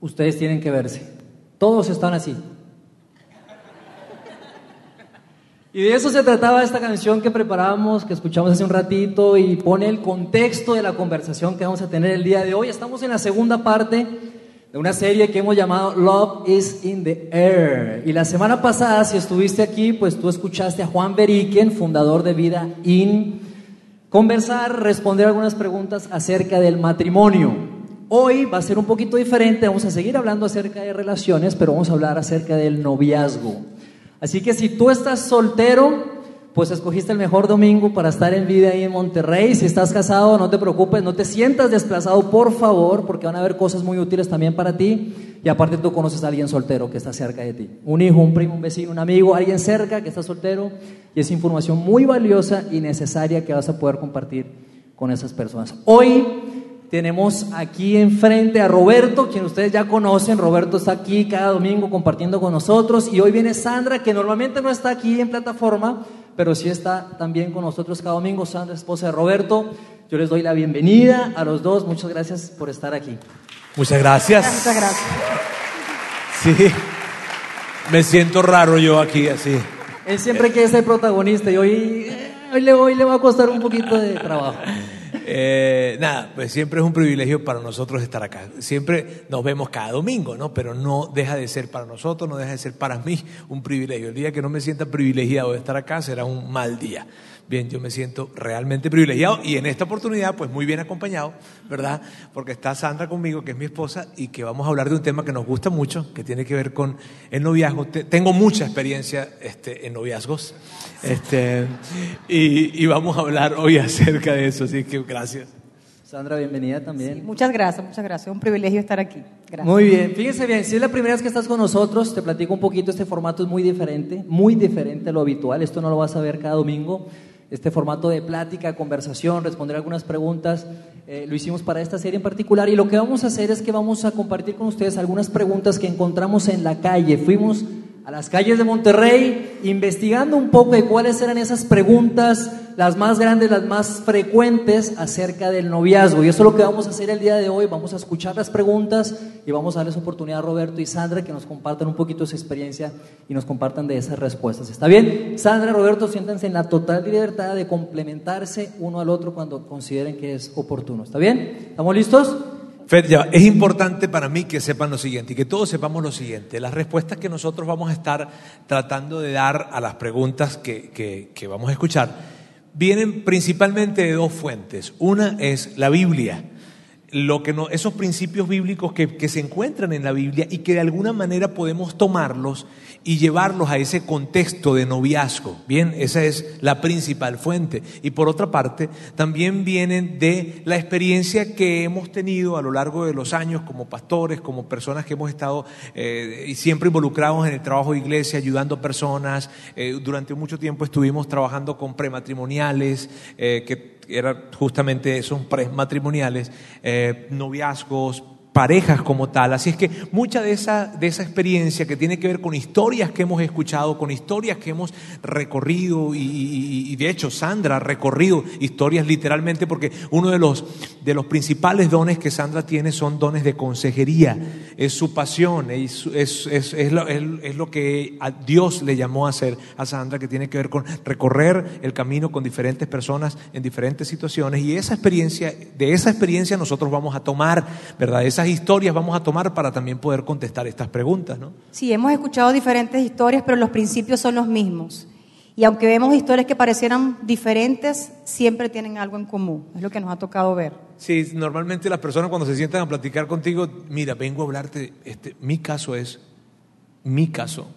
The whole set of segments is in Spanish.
ustedes tienen que verse. Todos están así. Y de eso se trataba esta canción que preparamos, que escuchamos hace un ratito y pone el contexto de la conversación que vamos a tener el día de hoy. Estamos en la segunda parte de una serie que hemos llamado Love is in the Air. Y la semana pasada, si estuviste aquí, pues tú escuchaste a Juan Beriken, fundador de Vida In, conversar, responder algunas preguntas acerca del matrimonio. Hoy va a ser un poquito diferente, vamos a seguir hablando acerca de relaciones, pero vamos a hablar acerca del noviazgo. Así que si tú estás soltero, pues escogiste el mejor domingo para estar en vida ahí en Monterrey. Si estás casado, no te preocupes, no te sientas desplazado, por favor, porque van a haber cosas muy útiles también para ti. Y aparte tú conoces a alguien soltero que está cerca de ti. Un hijo, un primo, un vecino, un amigo, alguien cerca que está soltero. Y es información muy valiosa y necesaria que vas a poder compartir con esas personas. Hoy tenemos aquí enfrente a Roberto, quien ustedes ya conocen. Roberto está aquí cada domingo compartiendo con nosotros. Y hoy viene Sandra, que normalmente no está aquí en plataforma, pero sí está también con nosotros cada domingo. Sandra, esposa de Roberto. Yo les doy la bienvenida a los dos. Muchas gracias por estar aquí. Muchas gracias. Muchas gracias. Sí. Me siento raro yo aquí así. Él siempre quiere ser protagonista y hoy, eh, hoy, le, hoy le va a costar un poquito de trabajo. Eh, nada, pues siempre es un privilegio para nosotros estar acá. Siempre nos vemos cada domingo, ¿no? Pero no deja de ser para nosotros, no deja de ser para mí un privilegio. El día que no me sienta privilegiado de estar acá será un mal día. Bien, yo me siento realmente privilegiado y en esta oportunidad, pues muy bien acompañado, ¿verdad? Porque está Sandra conmigo, que es mi esposa, y que vamos a hablar de un tema que nos gusta mucho, que tiene que ver con el noviazgo. Te- Tengo mucha experiencia este, en noviazgos, este, y, y vamos a hablar hoy acerca de eso, así que gracias. Sandra, bienvenida también. Muchas gracias, muchas gracias. Un privilegio estar aquí. Gracias. Muy bien, fíjense bien, si es la primera vez que estás con nosotros, te platico un poquito, este formato es muy diferente, muy diferente a lo habitual, esto no lo vas a ver cada domingo, este formato de plática, conversación, responder algunas preguntas, eh, lo hicimos para esta serie en particular. Y lo que vamos a hacer es que vamos a compartir con ustedes algunas preguntas que encontramos en la calle, fuimos a las calles de Monterrey investigando un poco de cuáles eran esas preguntas, las más grandes, las más frecuentes acerca del noviazgo. Y eso es lo que vamos a hacer el día de hoy. Vamos a escuchar las preguntas y vamos a darles oportunidad a Roberto y Sandra que nos compartan un poquito su experiencia y nos compartan de esas respuestas. ¿Está bien? Sandra, Roberto, siéntanse en la total libertad de complementarse uno al otro cuando consideren que es oportuno. ¿Está bien? ¿Estamos listos? Fed, ya es importante para mí que sepan lo siguiente y que todos sepamos lo siguiente. Las respuestas que nosotros vamos a estar tratando de dar a las preguntas que- que vamos a escuchar vienen principalmente de dos fuentes. Una es la Biblia, lo que no, esos principios bíblicos que, se encuentran en la Biblia y que de alguna manera podemos tomarlos y llevarlos a ese contexto de noviazgo. Bien, esa es la principal fuente. Y por otra parte, también vienen de la experiencia que hemos tenido a lo largo de los años como pastores, como personas que hemos estado eh, siempre involucrados en el trabajo de iglesia, ayudando a personas. Eh, durante mucho tiempo estuvimos trabajando con prematrimoniales, eh, que eran justamente esos prematrimoniales, eh, noviazgos, parejas como tal. Así es que mucha de esa, de esa experiencia que tiene que ver con historias que hemos escuchado, con historias que hemos recorrido, y, de hecho Sandra ha recorrido historias literalmente, porque uno de los, de los principales dones que Sandra tiene son dones de consejería, es su pasión, es, es, es- es lo, que Dios le llamó a hacer a Sandra, que tiene que ver con recorrer el camino con diferentes personas en diferentes situaciones, y esa experiencia, de esa experiencia nosotros vamos a tomar, ¿verdad? Esas historias vamos a tomar para también poder contestar estas preguntas, ¿no? Sí, hemos escuchado diferentes historias, pero los principios son los mismos. Y aunque vemos historias que parecieran diferentes, siempre tienen algo en común. Es lo que nos ha tocado ver. Sí, normalmente las personas cuando se sientan a platicar contigo, mira, vengo a hablarte, este, mi caso es mi caso.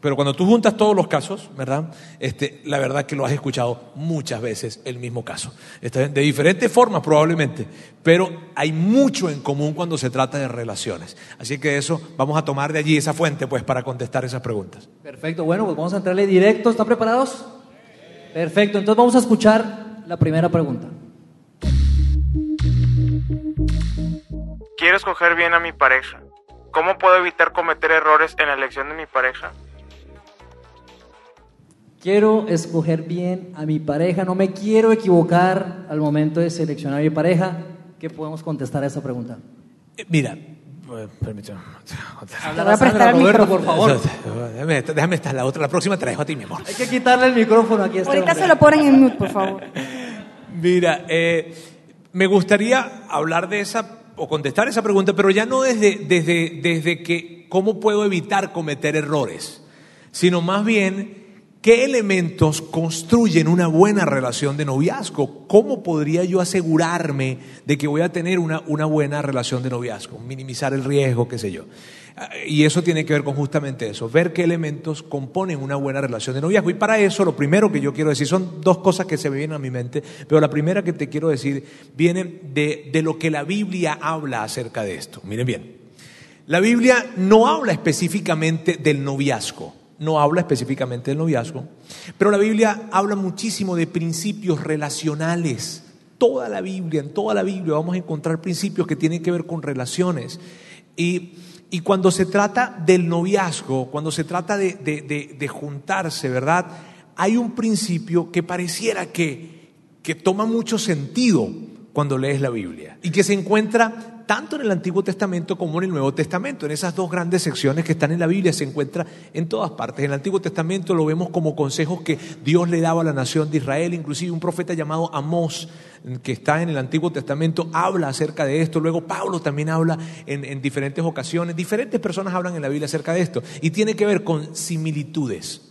Pero cuando tú juntas todos los casos, ¿verdad? Este, la verdad que lo has escuchado muchas veces el mismo caso. De diferentes formas probablemente, pero hay mucho en común cuando se trata de relaciones. Así que de eso vamos a tomar de allí esa fuente pues para contestar esas preguntas. Perfecto, bueno, pues vamos a entrarle directo. ¿Están preparados? Perfecto, entonces vamos a escuchar la primera pregunta. Quiero escoger bien a mi pareja. ¿Cómo puedo evitar cometer errores en la elección de mi pareja? Quiero escoger bien a mi pareja, no me quiero equivocar al momento de seleccionar a mi pareja. ¿Qué podemos contestar a esa pregunta? Eh, Mira, permíteme. Te voy a prestar el Roberto, micrófono. por favor. Déjame, déjame estar la otra. La próxima te la dejo a ti, mi amor. Hay que quitarle el micrófono aquí a este Ahorita hombre. se lo ponen en mute, por favor. Mira, eh, me gustaría hablar de esa o contestar esa pregunta, pero ya no desde, desde, desde que cómo puedo evitar cometer errores, sino más bien qué elementos construyen una buena relación de noviazgo. ¿Cómo podría yo asegurarme de que voy a tener una, una buena relación de noviazgo? Minimizar el riesgo, qué sé yo. Ah, Y eso tiene que ver con justamente eso, ver qué elementos componen una buena relación de noviazgo. Y para eso lo primero que yo quiero decir, son dos cosas que se me vienen a mi mente, pero la primera que te quiero decir viene de, de lo que la Biblia habla acerca de esto. Miren bien, la Biblia no habla específicamente del noviazgo, no habla específicamente del noviazgo, pero la Biblia habla muchísimo de principios relacionales. Toda la Biblia, en toda la Biblia vamos a encontrar principios que tienen que ver con relaciones. Y, y cuando se trata del noviazgo, cuando se trata de, de- de- de juntarse, ¿verdad? Hay un principio que pareciera que, que toma mucho sentido cuando lees la Biblia y que se encuentra tanto en el Antiguo Testamento como en el Nuevo Testamento. En esas dos grandes secciones que están en la Biblia se encuentra en todas partes. En el Antiguo Testamento lo vemos como consejos que Dios le daba a la nación de Israel, inclusive un profeta llamado Amós que está en el Antiguo Testamento habla acerca de esto. Luego Pablo también habla en, en diferentes ocasiones. Diferentes personas hablan en la Biblia acerca de esto y tiene que ver con similitudes.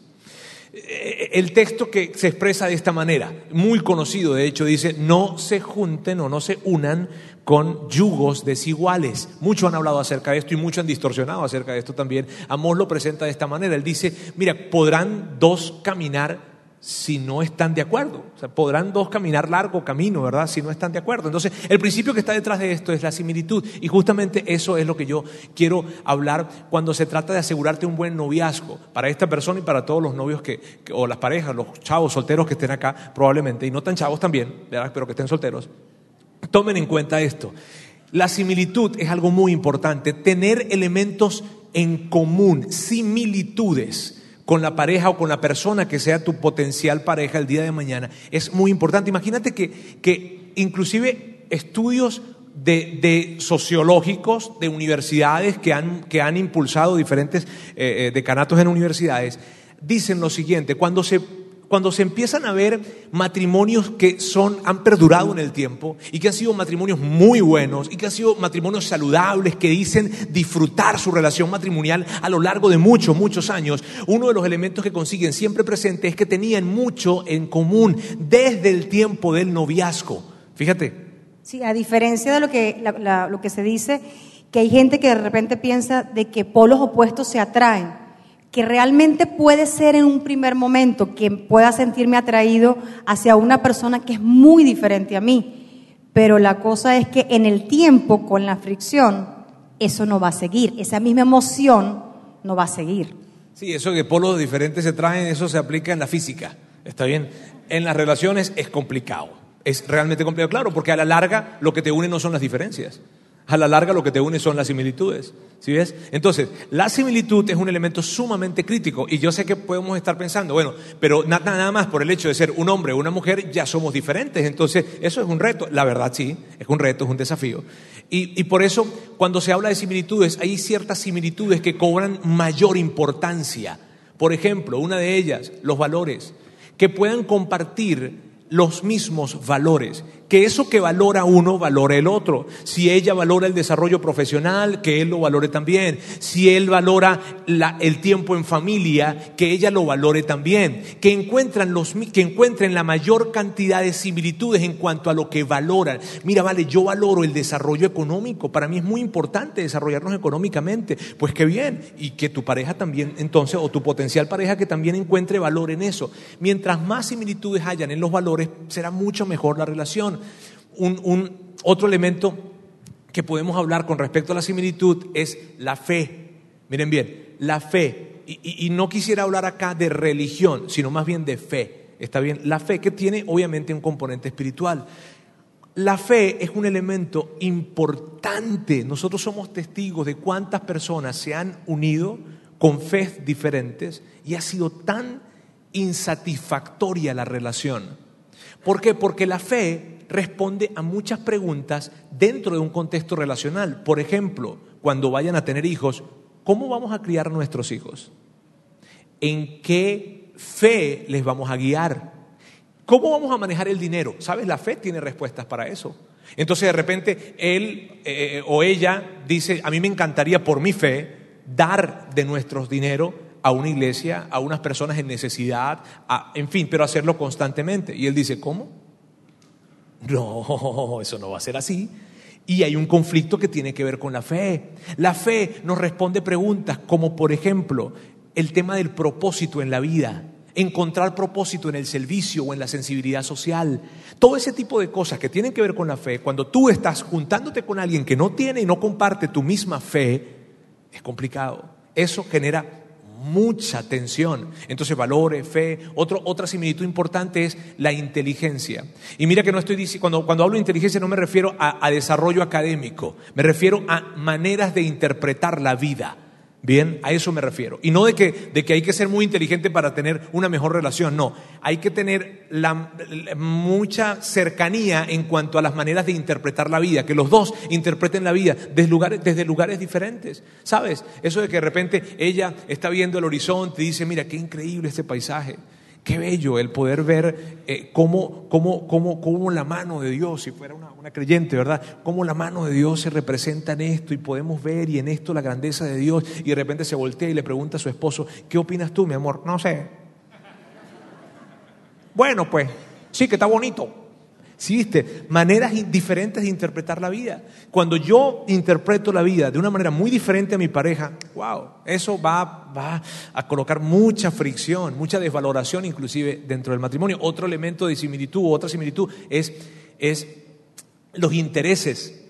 Eh, El texto que se expresa de esta manera, muy conocido de hecho, dice, no se junten o no se unan con yugos desiguales. Muchos han hablado acerca de esto y muchos han distorsionado acerca de esto también. Amós lo presenta de esta manera. Él dice, mira, podrán dos caminar si no están de acuerdo. O sea, podrán dos caminar largo camino, ¿verdad? Si no están de acuerdo. Entonces, el principio que está detrás de esto es la similitud. Y justamente eso es lo que yo quiero hablar cuando se trata de asegurarte un buen noviazgo para esta persona y para todos los novios que, o las parejas, los chavos solteros que estén acá probablemente, y no tan chavos también, ¿verdad? Pero que estén solteros. Tomen en cuenta esto. La similitud es algo muy importante. Tener elementos en común, similitudes con la pareja o con la persona que sea tu potencial pareja el día de mañana es muy importante. Imagínate que, que inclusive estudios de, de sociológicos de universidades que han, que han impulsado diferentes eh, eh, decanatos en universidades dicen lo siguiente, cuando se cuando se empiezan a ver matrimonios que son, han perdurado en el tiempo y que han sido matrimonios muy buenos y que han sido matrimonios saludables, que dicen disfrutar su relación matrimonial a lo largo de muchos, muchos años, uno de los elementos que consiguen siempre presente es que tenían mucho en común desde el tiempo del noviazgo. Fíjate, Sí, a diferencia de lo que, lo que se dice, que hay gente que de repente piensa de que polos opuestos se atraen, que realmente puede ser en un primer momento que pueda sentirme atraído hacia una persona que es muy diferente a mí, pero la cosa es que en el tiempo, con la fricción, eso no va a seguir, esa misma emoción no va a seguir. Sí, eso de polos diferentes se traen, eso se aplica en la física. ¿Está bien? En las relaciones es complicado. Es realmente complicado, claro, porque a la larga lo que te une no son las diferencias. A la larga lo que te une son las similitudes. ¿Sí ves? Entonces, la similitud es un elemento sumamente crítico. Y yo sé que podemos estar pensando, bueno, pero na- nada más por el hecho de ser un hombre o una mujer, ya somos diferentes. Entonces, eso es un reto. La verdad, sí, es un reto, es un desafío. Y, y por eso, cuando se habla de similitudes, hay ciertas similitudes que cobran mayor importancia. Por ejemplo, una de ellas, los valores. Que puedan compartir los mismos valores. Que eso que valora uno, valore el otro. Si ella valora el desarrollo profesional, que él lo valore también. Si él valora el tiempo en familia, que ella lo valore también. Que, encuentran los, que encuentren la mayor cantidad de similitudes en cuanto a lo que valoran. Mira, vale, yo valoro el desarrollo económico. Para mí es muy importante desarrollarnos económicamente. Pues qué bien. Y que tu pareja también, entonces, o tu potencial pareja que también encuentre valor en eso. Mientras más similitudes hayan en los valores, será mucho mejor la relación. Un, otro elemento que podemos hablar con respecto a la similitud es la fe. Miren bien, la fe. Y no quisiera hablar acá de religión, sino más bien de fe. Está bien, la fe que tiene obviamente un componente espiritual. La fe es un elemento importante. Nosotros somos testigos de cuántas personas se han unido con fe diferentes y ha sido tan insatisfactoria la relación. ¿Por qué? Porque la fe responde a muchas preguntas dentro de un contexto relacional. Por ejemplo, cuando vayan a tener hijos, ¿cómo vamos a criar a nuestros hijos? ¿En qué fe les vamos a guiar? ¿Cómo vamos a manejar el dinero? ¿Sabes? La fe tiene respuestas para eso. Entonces de repente él eh, o ella dice, a mí me encantaría por mi fe dar de nuestros dinero a una iglesia, a unas personas en necesidad, en fin, pero hacerlo constantemente. Y él dice, ¿cómo? No, eso no va a ser así. Y hay un conflicto que tiene que ver con la fe. La fe nos responde preguntas como, por ejemplo, el tema del propósito en la vida, encontrar propósito en el servicio o en la sensibilidad social. Todo ese tipo de cosas que tienen que ver con la fe, cuando tú estás juntándote con alguien que no tiene y no comparte tu misma fe, es complicado. Eso genera mucha tensión. Entonces, valores, fe. otra similitud importante es la inteligencia. Y mira que no estoy diciendo, cuando, cuando hablo de inteligencia no me refiero a desarrollo académico, me refiero a maneras de interpretar la vida. Bien, a eso me refiero. Y no de que, de que hay que ser muy inteligente para tener una mejor relación, no. Hay que tener la, mucha cercanía en cuanto a las maneras de interpretar la vida, que los dos interpreten la vida desde lugares, desde lugares diferentes. ¿Sabes? Eso de que de repente ella está viendo el horizonte y dice, mira, qué increíble este paisaje. Qué bello el poder ver eh, cómo, cómo, cómo, cómo, la mano de Dios, si fuera una, una, creyente, ¿verdad? Cómo la mano de Dios se representa en esto y podemos ver y en esto la grandeza de Dios. Y de repente se voltea y le pregunta a su esposo, ¿qué opinas tú, mi amor? No sé. Bueno, pues, sí que está bonito. ¿Sí viste? Maneras diferentes de interpretar la vida. Cuando yo interpreto la vida de una manera muy diferente a mi pareja, wow, eso va, va a colocar mucha fricción, mucha desvaloración inclusive dentro del matrimonio. Otro elemento de similitud o otra similitud es, es los intereses.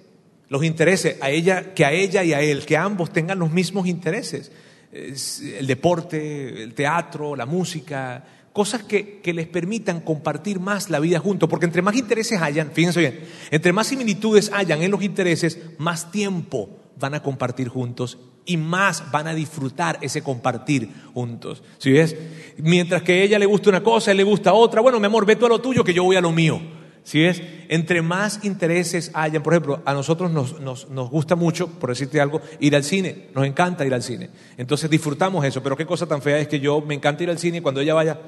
Los intereses, a ella, que a ella y a él, que ambos tengan los mismos intereses. El deporte, el teatro, la música, cosas que, les permitan compartir más la vida juntos, porque entre más intereses hayan, fíjense bien, entre más similitudes hayan en los intereses, más tiempo van a compartir juntos y más van a disfrutar ese compartir juntos. ¿Sí ves? Mientras que a ella le gusta una cosa, a él le gusta otra, bueno, mi amor, ve tú a lo tuyo que yo voy a lo mío. ¿Sí ves? Entre más intereses hayan, por ejemplo, a nosotros nos, nos, nos, gusta mucho, por decirte algo, ir al cine, nos encanta ir al cine. Entonces disfrutamos eso, pero qué cosa tan fea es que yo me encanta ir al cine y cuando ella vaya,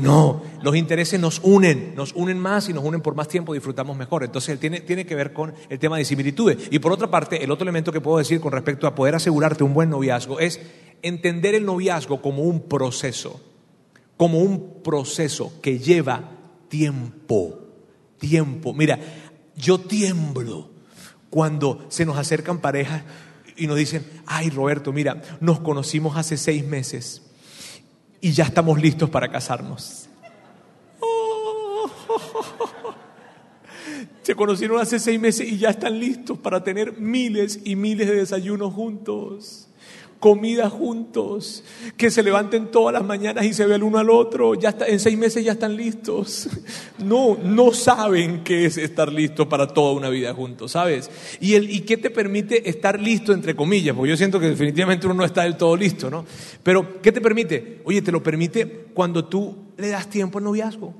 no, los intereses nos unen, nos unen más y nos unen por más tiempo, disfrutamos mejor. Entonces tiene, tiene que ver con el tema de similitudes. Y por otra parte, el otro elemento que puedo decir con respecto a poder asegurarte un buen noviazgo es entender el noviazgo como un proceso, como un proceso que lleva tiempo, tiempo. Mira, yo tiemblo cuando se nos acercan parejas y nos dicen, ay Roberto, mira, nos conocimos hace seis meses y ya estamos listos para casarnos. Se conocieron hace seis meses y ya están listos para tener miles y miles de desayunos juntos comida juntos, que se levanten todas las mañanas y se vean uno al otro, ya está, en seis meses ya están listos. No, no saben qué es estar listo para toda una vida juntos, ¿sabes? ¿Y, el, ¿Y qué te permite estar listo, entre comillas? Porque yo siento que definitivamente uno no está del todo listo, ¿no? Pero, ¿qué te permite? Oye, te lo permite cuando tú le das tiempo al noviazgo.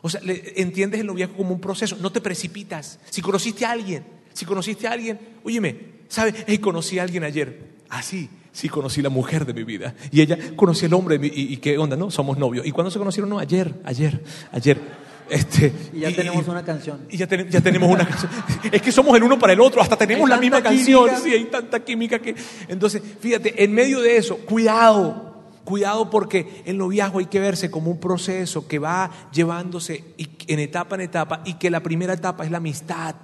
O sea, entiendes el noviazgo como un proceso, no te precipitas. Si conociste a alguien, si conociste a alguien, óyeme, ¿sabes? Hey, conocí a alguien ayer. Así, ah, sí conocí la mujer de mi vida. Y ella conocí al hombre y, qué onda, ¿no? Somos novios. ¿Y cuándo se conocieron? No, ayer, ayer, ayer. Este, y ya tenemos una canción. Y ya, ya, tenemos una canción. Es que somos el uno para el otro, hasta tenemos la misma canción. Sí, hay tanta química que. Entonces, fíjate, en medio de eso, cuidado. Cuidado porque el noviazgo hay que verse como un proceso que va llevándose en etapa en etapa y que la primera etapa es la amistad.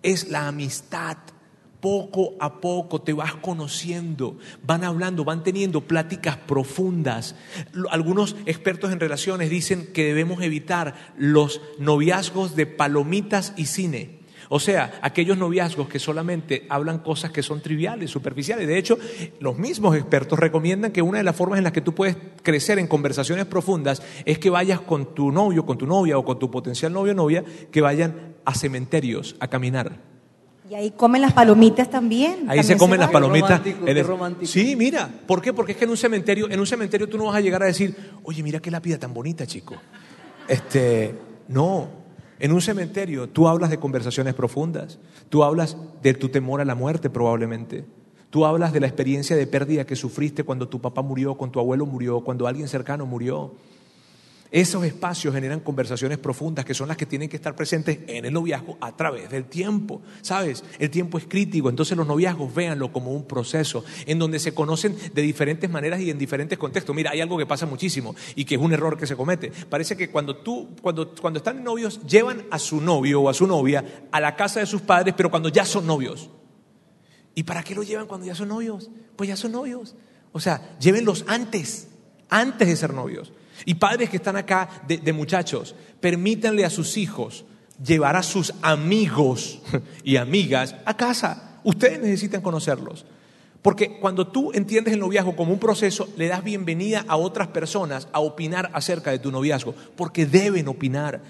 Es la amistad poco a poco te vas conociendo, van hablando, van teniendo pláticas profundas. Algunos expertos en relaciones dicen que debemos evitar los noviazgos de palomitas y cine. O sea, aquellos noviazgos que solamente hablan cosas que son triviales, superficiales. De hecho, los mismos expertos recomiendan que una de las formas en las que tú puedes crecer en conversaciones profundas es que vayas con tu novio, con tu novia o con tu potencial novio o novia, que vayan a cementerios a caminar y ahí comen las palomitas también. Ahí se comen las palomitas. Romántico, Sí, mira. ¿Por qué? Porque es que en un cementerio, en un cementerio tú no vas a llegar a decir, oye, mira qué lápida tan bonita, chico. Este, no. En un cementerio tú hablas de conversaciones profundas, tú hablas de tu temor a la muerte probablemente, tú hablas de la experiencia de pérdida que sufriste cuando tu papá murió, cuando tu abuelo murió, cuando alguien cercano murió. Esos espacios generan conversaciones profundas que son las que tienen que estar presentes en el noviazgo a través del tiempo. ¿Sabes? El tiempo es crítico, entonces los noviazgos véanlo como un proceso en donde se conocen de diferentes maneras y en diferentes contextos. Mira, hay algo que pasa muchísimo y que es un error que se comete. Parece que cuando tú, cuando, cuando están novios, llevan a su novio o a su novia a la casa de sus padres, pero cuando ya son novios. ¿Y para qué lo llevan cuando ya son novios? Pues ya son novios. O sea, llévenlos antes, antes de ser novios. Y padres que están acá de, muchachos, permítanle a sus hijos llevar a sus amigos y amigas a casa. Ustedes necesitan conocerlos. Porque cuando tú entiendes el noviazgo como un proceso, le das bienvenida a otras personas a opinar acerca de tu noviazgo, porque deben opinar.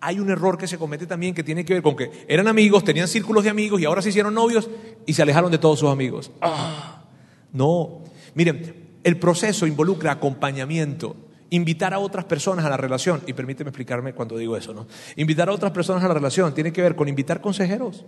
Hay un error que se comete también que tiene que ver con que eran amigos, tenían círculos de amigos y ahora se hicieron novios y se alejaron de todos sus amigos. Ah, no, miren, el proceso involucra acompañamiento invitar a otras personas a la relación, y permíteme explicarme cuando digo eso, ¿no? Invitar a otras personas a la relación tiene que ver con invitar consejeros,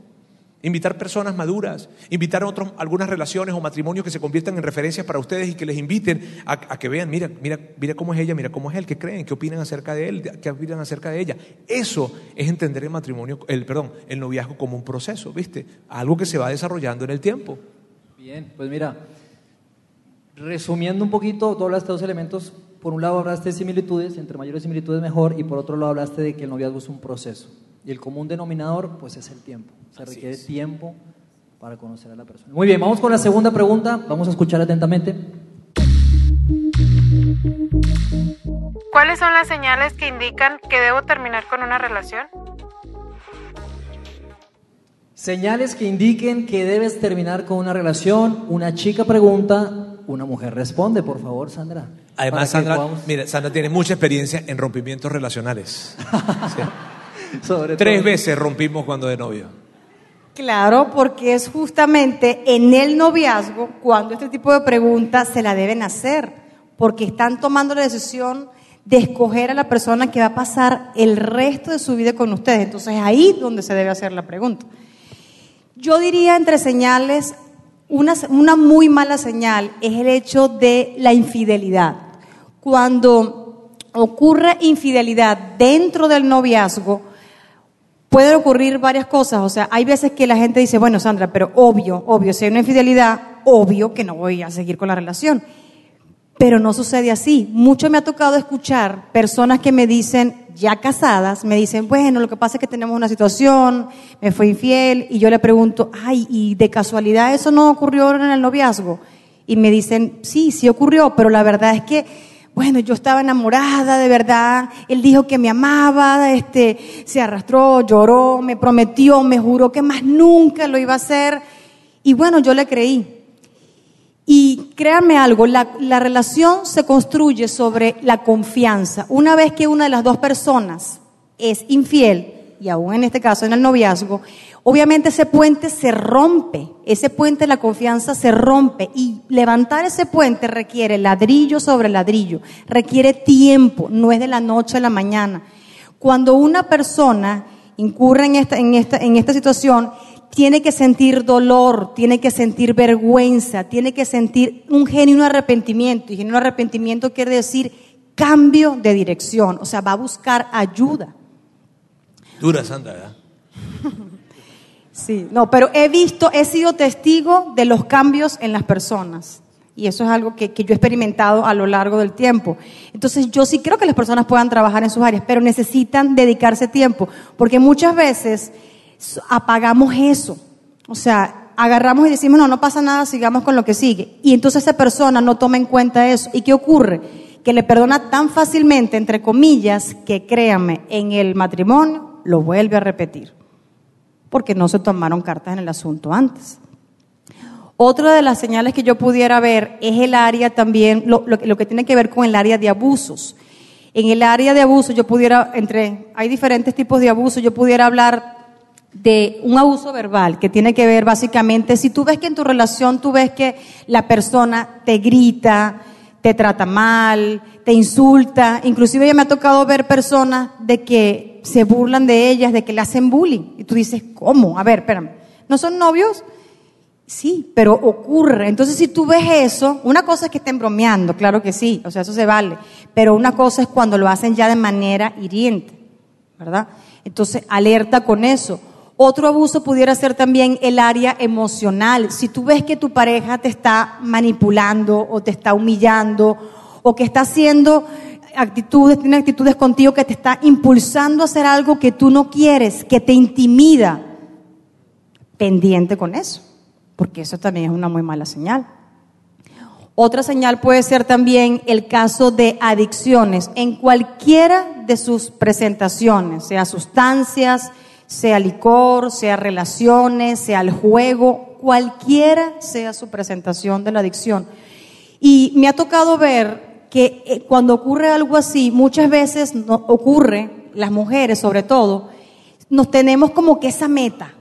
invitar personas maduras, invitar a otros, algunas relaciones o matrimonios que se conviertan en referencias para ustedes y que les inviten a, que vean, mira, mira, mira cómo es ella, mira cómo es él, qué creen, qué opinan acerca de él, qué opinan acerca de ella. Eso es entender el matrimonio, el, perdón, el noviazgo como un proceso, ¿viste? Algo que se va desarrollando en el tiempo. Bien, pues mira, resumiendo un poquito todos estos elementos, por un lado hablaste de similitudes, entre mayores similitudes mejor, y por otro lado hablaste de que el noviazgo es un proceso. Y el común denominador, pues es el tiempo. Se requiere tiempo para conocer a la persona. Muy bien, vamos con la segunda pregunta. Vamos a escuchar atentamente. ¿Cuáles son las señales que indican que debo terminar con una relación? Señales que indiquen que debes terminar con una relación. Una chica pregunta, una mujer responde, por favor, Sandra. Además, Sandra, mira, Sandra tiene mucha experiencia en rompimientos relacionales. Tres veces rompimos cuando de novio. Claro, porque es justamente en el noviazgo cuando este tipo de preguntas se la deben hacer, porque están tomando la decisión de escoger a la persona que va a pasar el resto de su vida con ustedes. Entonces ahí donde se debe hacer la pregunta. Yo diría entre señales, una, una muy mala señal es el hecho de la infidelidad cuando ocurre infidelidad dentro del noviazgo, pueden ocurrir varias cosas. O sea, hay veces que la gente dice, bueno, Sandra, pero obvio, obvio, si hay una infidelidad, obvio que no voy a seguir con la relación. Pero no sucede así. Mucho me ha tocado escuchar personas que me dicen, ya casadas, me dicen, bueno, lo que pasa es que tenemos una situación, me fue infiel, y yo le pregunto, ay, ¿y de casualidad eso no ocurrió en el noviazgo? Y me dicen, sí, sí ocurrió, pero la verdad es que bueno, yo estaba enamorada de verdad, él dijo que me amaba, este, se arrastró, lloró, me prometió, me juró que más nunca lo iba a hacer. Y bueno, yo le creí. Y créanme algo, la, la relación se construye sobre la confianza. Una vez que una de las dos personas es infiel, y aún en este caso en el noviazgo, obviamente ese puente se rompe, ese puente de la confianza se rompe y levantar ese puente requiere ladrillo sobre ladrillo, requiere tiempo, no es de la noche a la mañana. Cuando una persona incurre en esta, en esta, en esta situación, tiene que sentir dolor, tiene que sentir vergüenza, tiene que sentir un genuino arrepentimiento. Y genuino arrepentimiento quiere decir cambio de dirección, o sea, va a buscar ayuda. Dura, Sandra, ¿verdad? Sí, no, pero he visto, he sido testigo de los cambios en las personas. Y eso es algo que, yo he experimentado a lo largo del tiempo. Entonces yo sí creo que las personas puedan trabajar en sus áreas, pero necesitan dedicarse tiempo, porque muchas veces apagamos eso. O sea, agarramos y decimos, no, no pasa nada, sigamos con lo que sigue. Y entonces esa persona no toma en cuenta eso. ¿Y qué ocurre? Que le perdona tan fácilmente, entre comillas, que créame, en el matrimonio lo vuelve a repetir, porque no se tomaron cartas en el asunto antes. Otra de las señales que yo pudiera ver es el área también, lo, que tiene que ver con el área de abusos. En el área de abuso yo pudiera, entre, hay diferentes tipos de abuso, yo pudiera hablar de un abuso verbal que tiene que ver básicamente, si tú ves que en tu relación tú ves que la persona te grita, te trata mal, te insulta, inclusive ya me ha tocado ver personas de que se burlan de ellas, de que le hacen bullying. Y tú dices, ¿cómo? A ver, espérame, ¿no son novios? Sí, pero ocurre. Entonces, si tú ves eso, una cosa es que estén bromeando, claro que sí, o sea, eso se vale, pero una cosa es cuando lo hacen ya de manera hiriente, ¿verdad? Entonces, alerta con eso. Otro abuso pudiera ser también el área emocional. Si tú ves que tu pareja te está manipulando o te está humillando o que está haciendo actitudes, tiene actitudes contigo que te está impulsando a hacer algo que tú no quieres, que te intimida, pendiente con eso, porque eso también es una muy mala señal. Otra señal puede ser también el caso de adicciones en cualquiera de sus presentaciones, sea sustancias, sea licor, sea relaciones, sea el juego, cualquiera sea su presentación de la adicción. Y me ha tocado ver que eh, cuando ocurre algo así, muchas veces no, ocurre, las mujeres sobre todo, nos tenemos como que esa meta.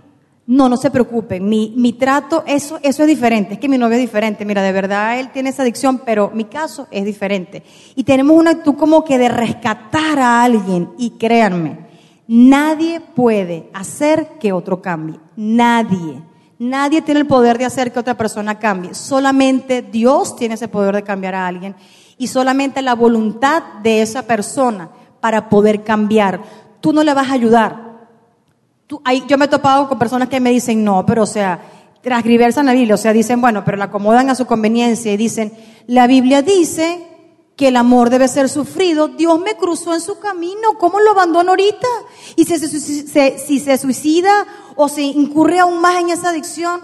No, no se preocupen, mi, mi trato, eso, eso es diferente, es que mi novio es diferente, mira, de verdad él tiene esa adicción, pero mi caso es diferente. Y tenemos una actitud como que de rescatar a alguien, y créanme, Nadie puede hacer que otro cambie. Nadie. Nadie tiene el poder de hacer que otra persona cambie. Solamente Dios tiene ese poder de cambiar a alguien y solamente la voluntad de esa persona para poder cambiar. Tú no le vas a ayudar. Tú, yo me he topado con personas que me dicen, no, pero o sea, transgriversan la Biblia, o sea, dicen, bueno, pero la acomodan a su conveniencia y dicen, la Biblia dice que el amor debe ser sufrido, Dios me cruzó en su camino, ¿cómo lo abandono ahorita? Y si se, suicida o se incurre aún más en esa adicción,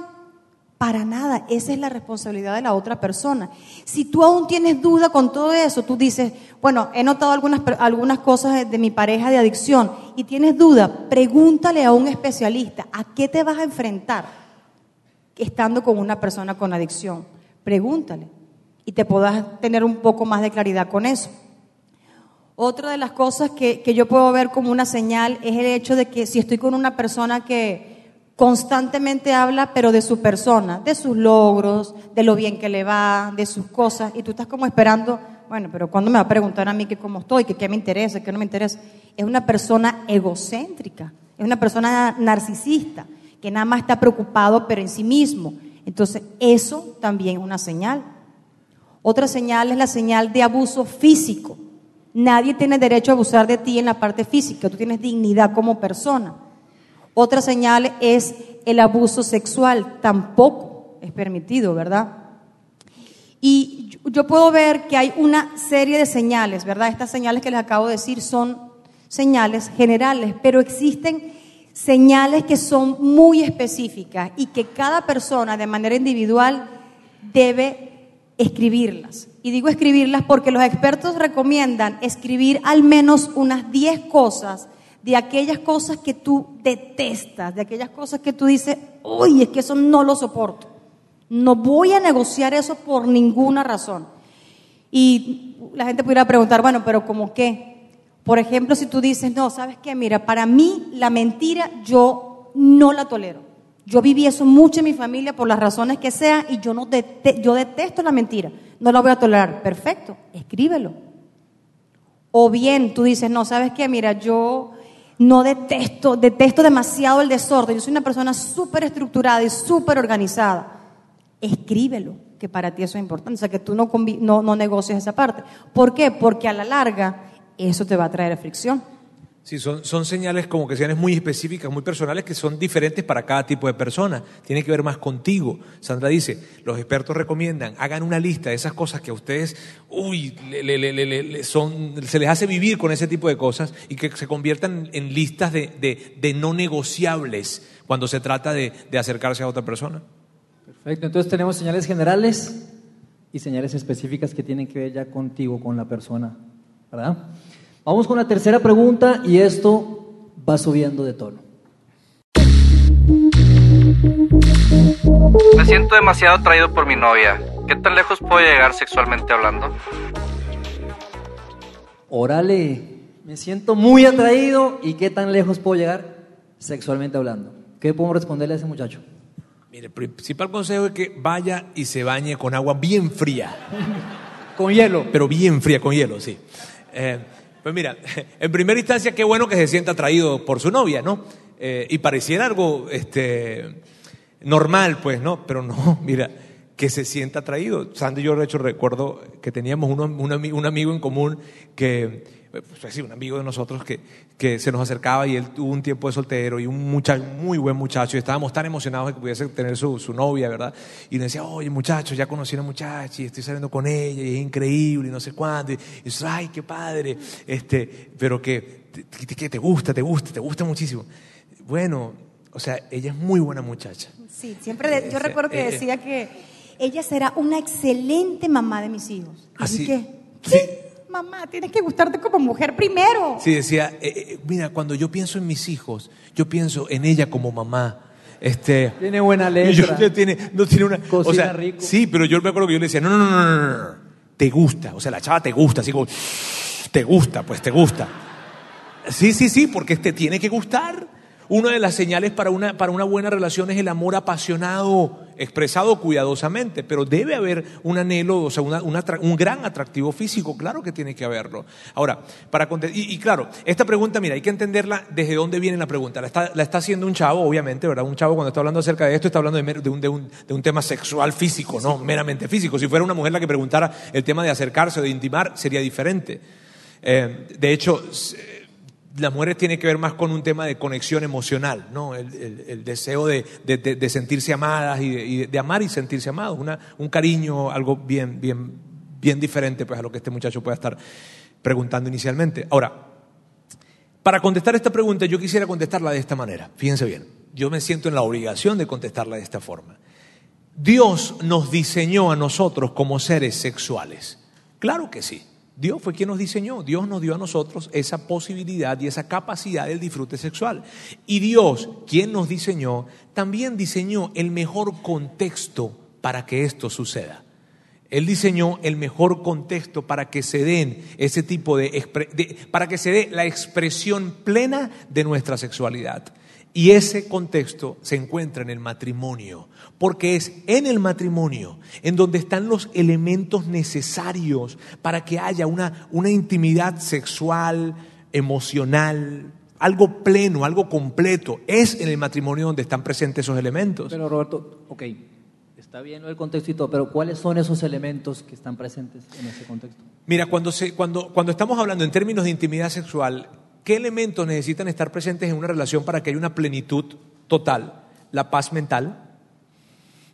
para nada, esa es la responsabilidad de la otra persona. Si tú aún tienes duda con todo eso, tú dices, bueno, he notado algunas, algunas cosas de mi pareja de adicción y tienes duda, pregúntale a un especialista, ¿a qué te vas a enfrentar estando con una persona con adicción? Pregúntale y te puedas tener un poco más de claridad con eso. Otra de las cosas que, que, yo puedo ver como una señal es el hecho de que si estoy con una persona que constantemente habla, pero de su persona, de sus logros, de lo bien que le va, de sus cosas, y tú estás como esperando, bueno, pero ¿cuándo me va a preguntar a mí que cómo estoy, que qué me interesa, qué no me interesa? Es una persona egocéntrica, es una persona narcisista, que nada más está preocupado, pero en sí mismo. Entonces, eso también es una señal. Otra señal es la señal de abuso físico. Nadie tiene derecho a abusar de ti en la parte física, tú tienes dignidad como persona. Otra señal es el abuso sexual, tampoco es permitido, ¿verdad? Y yo puedo ver que hay una serie de señales, ¿verdad? Estas señales que les acabo de decir son señales generales, pero existen señales que son muy específicas y que cada persona de manera individual debe escribirlas. Y digo escribirlas porque los expertos recomiendan escribir al menos unas 10 cosas de aquellas cosas que tú detestas, de aquellas cosas que tú dices, uy, es que eso no lo soporto. No voy a negociar eso por ninguna razón. Y la gente pudiera preguntar, bueno, pero ¿cómo qué? Por ejemplo, si tú dices, no, ¿sabes qué? Mira, para mí la mentira yo no la tolero. Yo viví eso mucho en mi familia por las razones que sean y yo, no yo detesto la mentira. No la voy a tolerar. Perfecto, escríbelo. O bien tú dices, no, ¿sabes qué? Mira, yo no detesto, detesto demasiado el desorden. Yo soy una persona súper estructurada y súper organizada. Escríbelo, que para ti eso es importante. O sea, que tú no, no, no negocias esa parte. ¿Por qué? Porque a la larga eso te va a traer fricción. Sí, son, son señales como que señales muy específicas, muy personales, que son diferentes para cada tipo de persona. Tiene que ver más contigo. Sandra dice, los expertos recomiendan, hagan una lista de esas cosas que a ustedes, uy, son, se les hace vivir con ese tipo de cosas y que se conviertan en listas de, de, no negociables cuando se trata de, de acercarse a otra persona. Perfecto, entonces tenemos señales generales y señales específicas que tienen que ver ya contigo, con la persona, ¿verdad? Vamos con la tercera pregunta y esto va subiendo de tono. Me siento demasiado atraído por mi novia. ¿Qué tan lejos puedo llegar sexualmente hablando? Órale, me siento muy atraído y qué tan lejos puedo llegar sexualmente hablando. ¿Qué podemos responderle a ese muchacho? Mire, el principal consejo es que vaya y se bañe con agua bien fría. Con hielo. pero bien fría con hielo, sí. Eh, pues mira, en primera instancia, qué bueno que se sienta atraído por su novia, ¿no? Eh, y pareciera algo este, normal, pues, ¿no? Pero no, mira, que se sienta atraído. Sandy y yo, de hecho, recuerdo que teníamos un, ami- un amigo en común que, pues, sí, un amigo de nosotros que, que se nos acercaba y él tuvo un tiempo de soltero y un muchacho, muy buen muchacho, y estábamos tan emocionados de que pudiese tener su, su novia, ¿verdad? Y nos decía, oye, muchacho, ya conocí a una muchacha y estoy saliendo con ella y es increíble y no sé cuándo. Y, eso, ay, qué padre, este, pero que, que, que te gusta, te gusta, te gusta muchísimo. Bueno, o sea, ella es muy buena muchacha. Sí, siempre de- yo Eh, recuerdo que eh, decía que ella será una excelente mamá de mis hijos. Así- dije, sí. ¿qué? Mamá, tienes que gustarte como mujer primero. Sí, decía, eh, eh, mira, cuando yo pienso en mis hijos, yo pienso en ella como mamá. Este, Tiene buena yo- letra. yo tiene, no tiene una. o Cocina sea, rico. Sí, pero yo me acuerdo que yo le decía, no, no, no, no, no, no, te gusta. O sea, la chava te gusta, así como, te gusta, pues te gusta. Sí, sí, sí, porque te tiene que gustar. Una de las señales para una, para una buena relación es el amor apasionado, expresado cuidadosamente, pero debe haber un anhelo, o sea, una- una atra- un gran atractivo físico, claro que tiene que haberlo. Ahora, para y, y claro, esta pregunta, mira, hay que entenderla desde dónde viene la pregunta. La está, la está haciendo un chavo, obviamente, ¿verdad? Un chavo cuando está hablando acerca de esto está hablando de, un, de un- de un tema sexual físico, no meramente físico. Si fuera una mujer la que preguntara el tema de acercarse o de intimar, sería diferente. Eh, de hecho, las mujeres tiene que ver más con un tema de conexión emocional, ¿no? El, deseo de, sentirse amadas y de, amar y sentirse amados, un cariño, algo bien, bien, bien diferente pues, a lo que este muchacho pueda estar preguntando inicialmente. Ahora, para contestar esta pregunta yo quisiera contestarla de esta manera, fíjense bien, yo me siento en la obligación de contestarla de esta forma. Dios nos diseñó a nosotros como seres sexuales. Claro que sí. Dios fue quien nos diseñó. Dios nos dio a nosotros esa posibilidad y esa capacidad del disfrute sexual. Y Dios, quien nos diseñó, también diseñó el mejor contexto para que esto suceda. Él diseñó el mejor contexto para que se den ese tipo de, de- para que se dé la expresión plena de nuestra sexualidad. Y ese contexto se encuentra en el matrimonio, porque es en el matrimonio en donde están los elementos necesarios para que haya una, una intimidad sexual, emocional, algo pleno, algo completo. Es en el matrimonio donde están presentes esos elementos. Pero Roberto, ok, está bien el contexto y todo, pero ¿cuáles son esos elementos que están presentes en ese contexto? Mira, cuando, se, cuando, cuando estamos hablando en términos de intimidad sexual, ¿qué elementos necesitan estar presentes en una relación para que haya una plenitud total? La paz mental.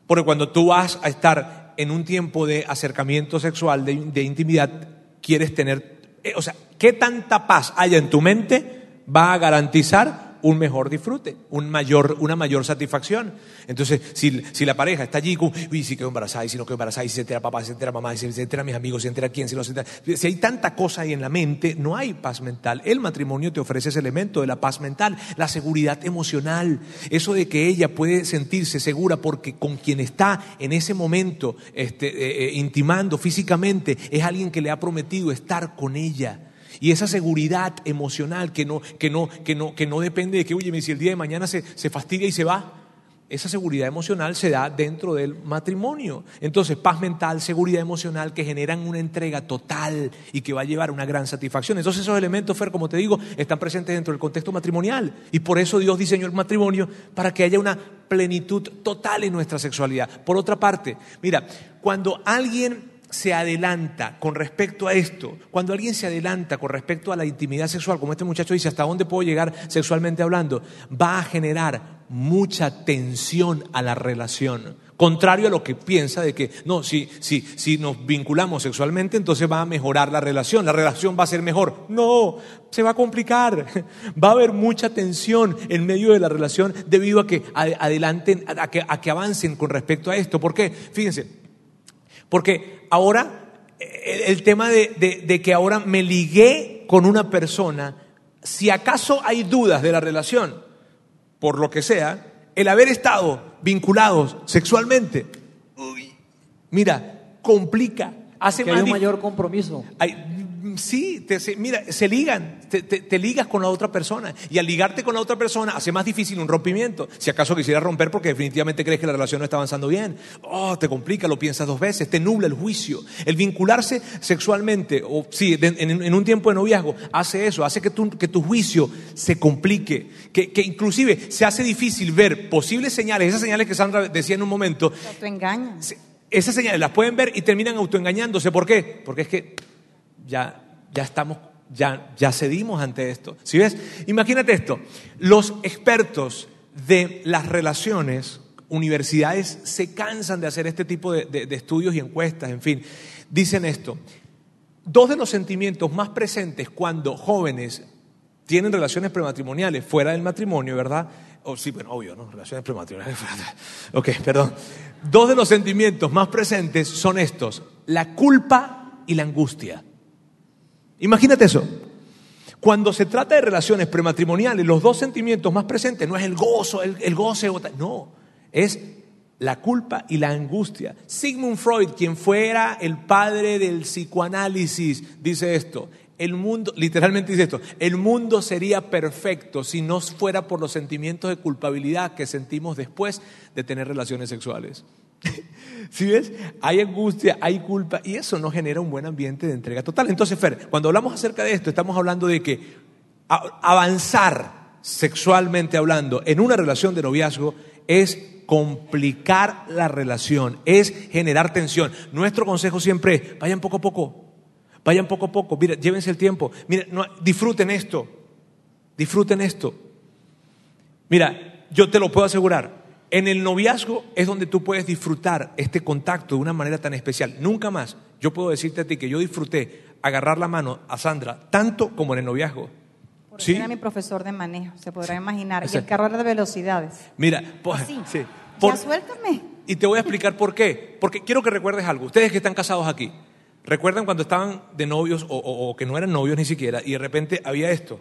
Porque cuando tú vas a estar en un tiempo de acercamiento sexual, de, intimidad, quieres tener, eh, o sea, ¿qué tanta paz haya en tu mente va a garantizar un mejor disfrute, un mayor, una mayor satisfacción? Entonces, si, si la pareja está allí, uy, si quedó embarazada, y si no quedó embarazada, y si se entera papá, si se entera mamá, y si se entera mis amigos, si se entera quién, si no se entera. Si hay tanta cosa ahí en la mente, no hay paz mental. El matrimonio te ofrece ese elemento de la paz mental, la seguridad emocional, eso de que ella puede sentirse segura porque con quien está en ese momento este, eh, eh, intimando físicamente es alguien que le ha prometido estar con ella. Y esa seguridad emocional que no, que no, que no, que no depende de que, oye, si el día de mañana se, se fastidia y se va, esa seguridad emocional se da dentro del matrimonio. Entonces, paz mental, seguridad emocional que generan una entrega total y que va a llevar una gran satisfacción. Entonces, esos elementos, Fer, como te digo, están presentes dentro del contexto matrimonial. Y por eso Dios diseñó el matrimonio para que haya una plenitud total en nuestra sexualidad. Por otra parte, mira, cuando alguien se adelanta con respecto a esto, cuando alguien se adelanta con respecto a la intimidad sexual, como este muchacho dice, ¿hasta dónde puedo llegar sexualmente hablando? Va a generar mucha tensión a la relación. Contrario a lo que piensa de que, no, si, si, si nos vinculamos sexualmente, entonces va a mejorar la relación, la relación va a ser mejor. No, se va a complicar. Va a haber mucha tensión en medio de la relación debido a que adelanten, a que, a que avancen con respecto a esto. ¿Por qué? Fíjense, porque ahora, el, el tema de, de, de, que ahora me ligué con una persona, si acaso hay dudas de la relación, por lo que sea, el haber estado vinculados sexualmente, uy, mira, complica, hace que más hay un mayor compromiso. hay Sí, te- se- mira, se ligan, te, te- te ligas con la otra persona y al ligarte con la otra persona hace más difícil un rompimiento. Si acaso quisieras romper porque definitivamente crees que la relación no está avanzando bien, oh, te complica, lo piensas dos veces, te nubla el juicio. El vincularse sexualmente, o sí, de- en, en un tiempo de noviazgo, hace eso, hace que tu, que tu juicio se complique, que, que inclusive se hace difícil ver posibles señales, esas señales que Sandra decía en un momento, Te engañan. se- esas señales las pueden ver y terminan autoengañándose. ¿Por qué? Porque es que ya, ya estamos, ya, ya cedimos ante esto. ¿Sí ves? Imagínate esto. Los expertos de las relaciones, universidades, se cansan de hacer este tipo de, de- estudios y encuestas, en fin. Dicen esto. Dos de los sentimientos más presentes cuando jóvenes tienen relaciones prematrimoniales fuera del matrimonio, ¿verdad? O sí, bueno, obvio, ¿no? Relaciones prematrimoniales. Ok, perdón. Dos de los sentimientos más presentes son estos, la culpa y la angustia. Imagínate eso. Cuando se trata de relaciones prematrimoniales, los dos sentimientos más presentes no es el gozo, el, el goce, no, es la culpa y la angustia. Sigmund Freud, quien fuera el padre del psicoanálisis, dice esto. El mundo, literalmente dice esto, el mundo sería perfecto si no fuera por los sentimientos de culpabilidad que sentimos después de tener relaciones sexuales. ¿Sí ves? Hay angustia, hay culpa y eso no genera un buen ambiente de entrega total. Entonces, Fer, cuando hablamos acerca de esto, estamos hablando de que avanzar sexualmente hablando en una relación de noviazgo es complicar la relación, es generar tensión. Nuestro consejo siempre es, vayan poco a poco, vayan poco a poco, mira, llévense el tiempo, mira, no- disfruten esto, disfruten esto. Mira, yo te lo puedo asegurar. En el noviazgo es donde tú puedes disfrutar este contacto de una manera tan especial. Nunca más. Yo puedo decirte a ti que yo disfruté agarrar la mano a Sandra tanto como en el noviazgo. Por ¿Sí? era mi profesor de manejo, se podrá imaginar. Y el Exacto. carro era de velocidades. Mira, pues, Así. sí. Ya Por- suéltame. y te voy a explicar por qué. Porque quiero que recuerdes algo. Ustedes que están casados aquí, recuerdan cuando estaban de novios o, o- o que no eran novios ni siquiera y de repente había esto.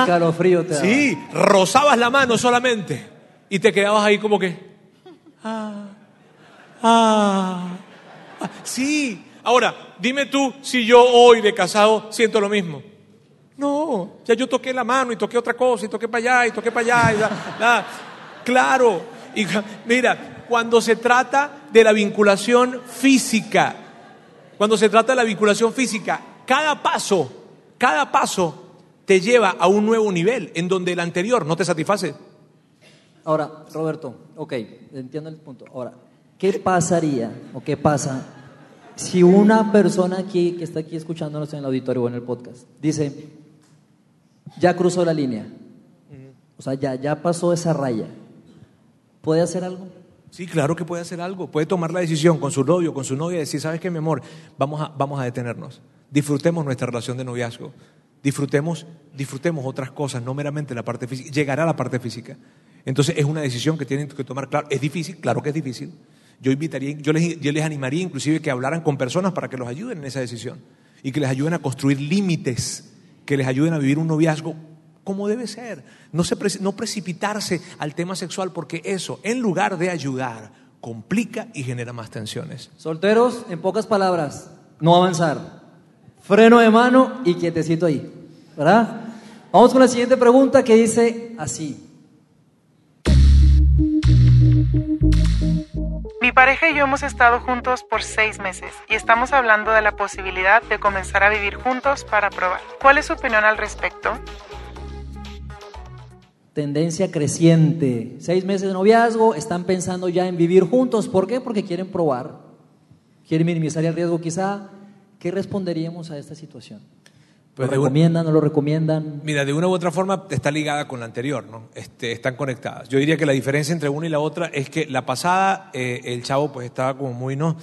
Ah, Escalofrío te da. Sí, rozabas la mano solamente y te quedabas ahí como que. Ah, ah, ah. Sí, ahora, dime tú si yo hoy de casado siento lo mismo. No, ya yo toqué la mano y toqué otra cosa y toqué para allá y toqué para allá. y. Claro, y mira, cuando se trata de la vinculación física, cuando se trata de la vinculación física, cada paso, cada paso te lleva a un nuevo nivel en donde el anterior no te satisface. Ahora, Roberto, ok, entiendo el punto. Ahora, ¿qué pasaría o qué pasa si una persona aquí que está aquí escuchándonos en el auditorio o en el podcast dice, ya cruzó la línea, o sea, ya, ya pasó esa raya, ¿puede hacer algo? Sí, claro que puede hacer algo. Puede tomar la decisión con su novio, con su novia y decir, ¿sabes qué, mi amor? Vamos a, vamos a detenernos. Disfrutemos nuestra relación de noviazgo. Disfrutemos, disfrutemos otras cosas, no meramente la parte física. Llegará la parte física. Entonces es una decisión que tienen que tomar. Claro, es difícil, claro que es difícil. Yo invitaría, yo les, yo les animaría inclusive que hablaran con personas para que los ayuden en esa decisión y que les ayuden a construir límites, que les ayuden a vivir un noviazgo como debe ser. No, se no precipitarse al tema sexual porque eso, en lugar de ayudar, complica y genera más tensiones. Solteros, en pocas palabras, no avanzar. Freno de mano y quietecito ahí, ¿verdad? Vamos con la siguiente pregunta que dice así. Mi pareja y yo hemos estado juntos por seis meses y estamos hablando de la posibilidad de comenzar a vivir juntos para probar. ¿Cuál es su opinión al respecto? Tendencia creciente. Seis meses de noviazgo, están pensando ya en vivir juntos. ¿Por qué? Porque quieren probar. Quieren minimizar el riesgo quizá. ¿Qué responderíamos a esta situación? Pues ¿Lo recomiendan, no lo recomiendan? Mira, de una u otra forma está ligada con la anterior, ¿no? Este, están conectadas. Yo diría que la diferencia entre una y la otra es que la pasada, eh, el chavo pues estaba como muy, ¿no?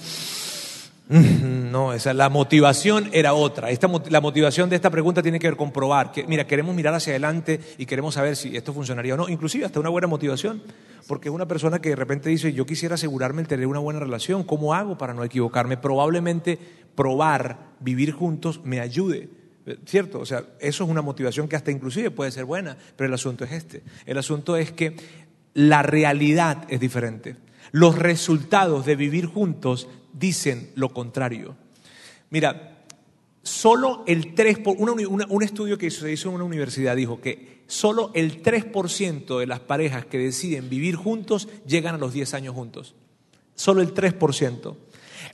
No, esa, la motivación era otra. Esta, la motivación de esta pregunta tiene que ver con probar. Que, mira, queremos mirar hacia adelante y queremos saber si esto funcionaría o no. Inclusive hasta una buena motivación. Porque una persona que de repente dice, yo quisiera asegurarme el tener una buena relación. ¿Cómo hago para no equivocarme? Probablemente probar, vivir juntos, me ayude. ¿Cierto? O sea, eso es una motivación que hasta inclusive puede ser buena, pero el asunto es este. El asunto es que la realidad es diferente. Los resultados de vivir juntos dicen lo contrario. Mira, solo el 3%, por, una uni- una- un estudio que se hizo en una universidad dijo que solo el 3% de las parejas que deciden vivir juntos llegan a los 10 años juntos. Solo el 3%.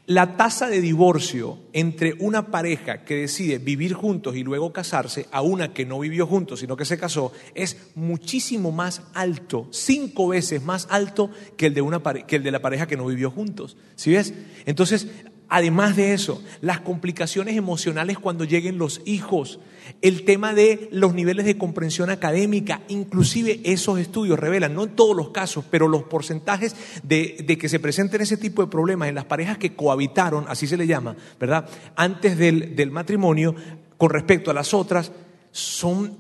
La tasa de divorcio entre una pareja que decide vivir juntos y luego casarse a una que no vivió juntos, sino que se casó, es muchísimo más alto, cinco veces más alto que el de, una que el de la pareja que no vivió juntos. ¿Sí ves? Entonces, además de eso, las complicaciones emocionales cuando lleguen los hijos, el tema de los niveles de comprensión académica, inclusive esos estudios revelan, no en todos los casos, pero los porcentajes de, que se presenten ese tipo de problemas en las parejas que cohabitaron, así se le llama, ¿verdad? Antes del matrimonio, con respecto a las otras, son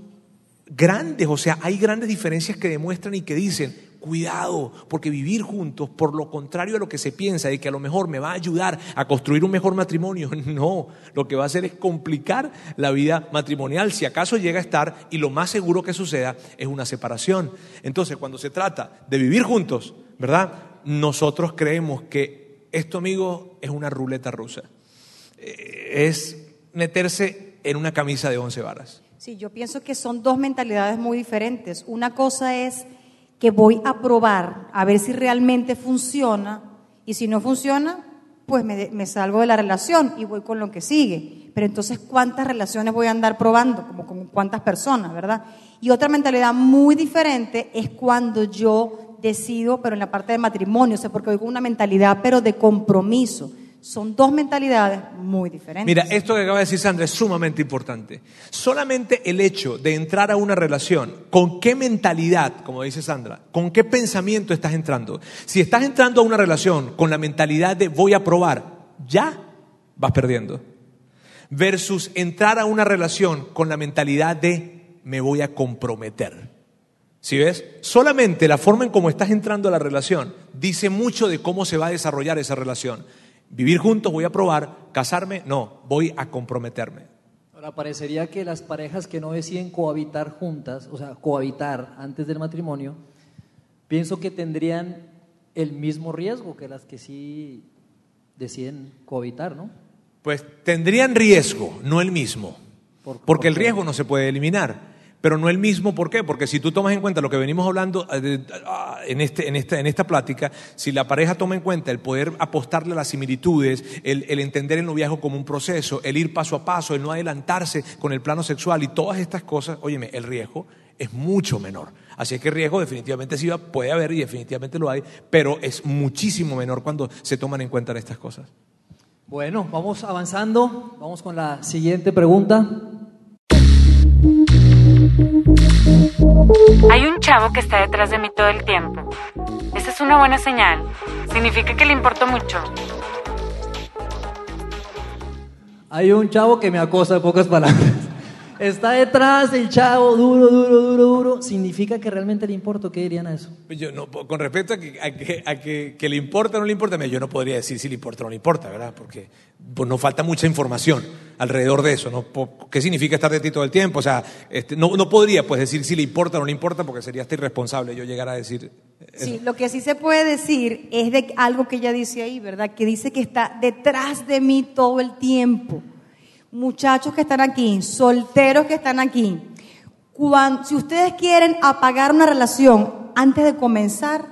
grandes, o sea, hay grandes diferencias que demuestran y que dicen, cuidado, porque vivir juntos, por lo contrario a lo que se piensa, de que a lo mejor me va a ayudar a construir un mejor matrimonio, no, lo que va a hacer es complicar la vida matrimonial, si acaso llega a estar, y lo más seguro que suceda es una separación. Entonces, cuando se trata de vivir juntos, ¿verdad? Nosotros creemos que esto, amigo, es una ruleta rusa. Eh, Es meterse en una camisa de once varas. Sí, yo pienso que son dos mentalidades muy diferentes. Una cosa es que voy a probar a ver si realmente funciona y si no funciona, pues me, me salgo de la relación y voy con lo que sigue. Pero entonces, ¿cuántas relaciones voy a andar probando? Como con cuántas personas, ¿verdad? Y otra mentalidad muy diferente es cuando yo decido, pero en la parte de matrimonio, o sea, porque voy con una mentalidad, pero de compromiso. Son dos mentalidades muy diferentes. Mira, esto que acaba de decir Sandra es sumamente importante. Solamente el hecho de entrar a una relación, con qué mentalidad, como dice Sandra, con qué pensamiento estás entrando. Si estás entrando a una relación con la mentalidad de voy a probar, ya vas perdiendo. Versus entrar a una relación con la mentalidad de me voy a comprometer. ¿Sí ves? Solamente la forma en cómo estás entrando a la relación dice mucho de cómo se va a desarrollar esa relación. Vivir juntos, voy a probar, casarme, no, voy a comprometerme. Ahora, parecería que las parejas que no deciden cohabitar juntas, o sea, cohabitar antes del matrimonio, pienso que tendrían el mismo riesgo que las que sí deciden cohabitar, ¿no? Pues tendrían riesgo, no el mismo. ¿Por- Porque el riesgo no se puede eliminar. Pero no el mismo, ¿por qué? Porque si tú tomas en cuenta lo que venimos hablando eh, ah, en, este, en, esta, en esta plática, si la pareja toma en cuenta el poder apostarle a las similitudes, el, el entender el noviazgo como un proceso, el ir paso a paso, el no adelantarse con el plano sexual y todas estas cosas, óyeme, el riesgo es mucho menor. Así es que riesgo definitivamente sí puede haber y definitivamente lo hay, pero es muchísimo menor cuando se toman en cuenta estas cosas. Bueno, vamos avanzando, vamos con la siguiente pregunta. Hay un chavo que está detrás de mí todo el tiempo. Esa es una buena señal. Significa que le importo mucho. Hay un chavo que me acosa, en pocas palabras. Está detrás del chavo, duro, duro, duro, duro. ¿Significa que realmente le importa? ¿Qué dirían a eso? Yo no, con respecto a, que, a, que, a que, que le importa o no le importa, mira, yo no podría decir si le importa o no le importa, ¿verdad? Porque pues, nos falta mucha información alrededor de eso. ¿no? ¿Qué significa estar de ti todo el tiempo? O sea, este, no, no podría pues, decir si le importa o no le importa, porque sería hasta irresponsable yo llegar a decir eso. Sí, lo que sí se puede decir es de algo que ella dice ahí, ¿verdad? Que dice que está detrás de mí todo el tiempo. Muchachos que están aquí, solteros que están aquí, si ustedes quieren apagar una relación antes de comenzar,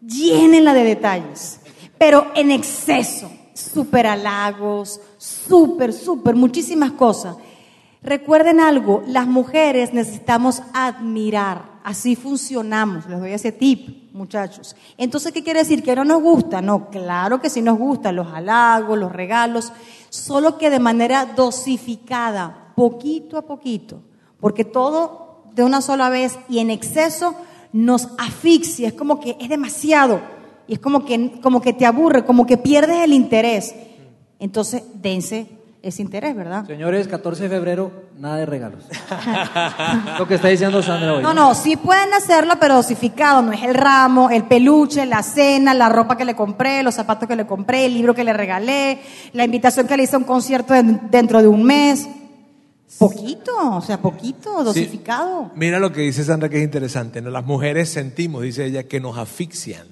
llénenla de detalles, pero en exceso, súper halagos, súper, súper, muchísimas cosas. Recuerden algo, las mujeres necesitamos admirar, así funcionamos, les doy ese tip, muchachos. Entonces, ¿qué quiere decir? ¿Que no nos gusta? No, claro que sí nos gustan los halagos, los regalos, solo que de manera dosificada, poquito a poquito, porque todo de una sola vez y en exceso nos asfixia, es como que es demasiado, y es como que, como que te aburre, como que pierdes el interés. Entonces, dense ese interés, ¿verdad? Señores, 14 de febrero, nada de regalos. Lo que está diciendo Sandra hoy. No, no, sí pueden hacerlo, pero dosificado. No es el ramo, el peluche, la cena, la ropa que le compré, los zapatos que le compré, el libro que le regalé, la invitación que le hice a un concierto en- dentro de un mes. Poquito, o sea, poquito, dosificado. Mira lo que dice Sandra que es interesante. ¿no? Las mujeres sentimos, dice ella, que nos asfixian.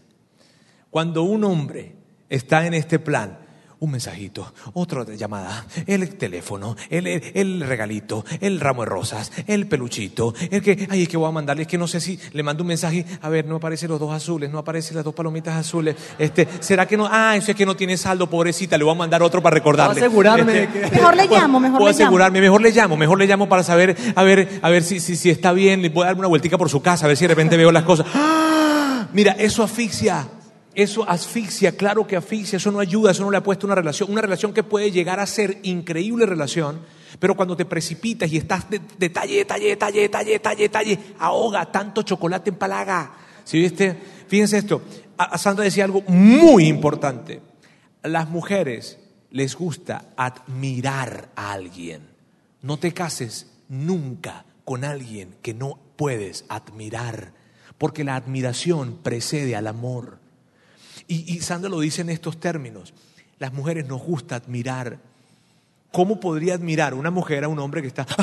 Cuando un hombre está en este plan, un mensajito, otra llamada, el teléfono, el, el- el regalito, el ramo de rosas, el peluchito, el que, ay, es que voy a mandarle, es que no sé si le mando un mensaje, a ver, no aparecen los dos azules, no aparecen las dos palomitas azules, este, ¿será que no? Ah, eso es que no tiene saldo, pobrecita, le voy a mandar otro para recordarle. A asegurarme Este, que- Mejor le llamo, mejor Puedo le llamo. asegurarme, mejor le llamo, mejor le llamo para saber, a ver, a ver si, si, si está bien, le puedo dar una vueltica por su casa, a ver si de repente veo las cosas. ¡Ah! Mira, eso asfixia, eso asfixia, claro que asfixia, eso no ayuda, eso no le apuesta una relación, una relación que puede llegar a ser increíble relación, pero cuando te precipitas y estás de detalle, detalle, detalle, detalle, detalle, ahoga, tanto chocolate empalaga. ¿Sí viste? Fíjense esto, a, a Sandra decía algo muy importante. Las mujeres les gusta admirar a alguien. No te cases nunca con alguien que no puedes admirar, porque la admiración precede al amor. Y, y Sandra lo dice en estos términos. Las mujeres nos gusta admirar. ¿Cómo podría admirar una mujer a un hombre que está...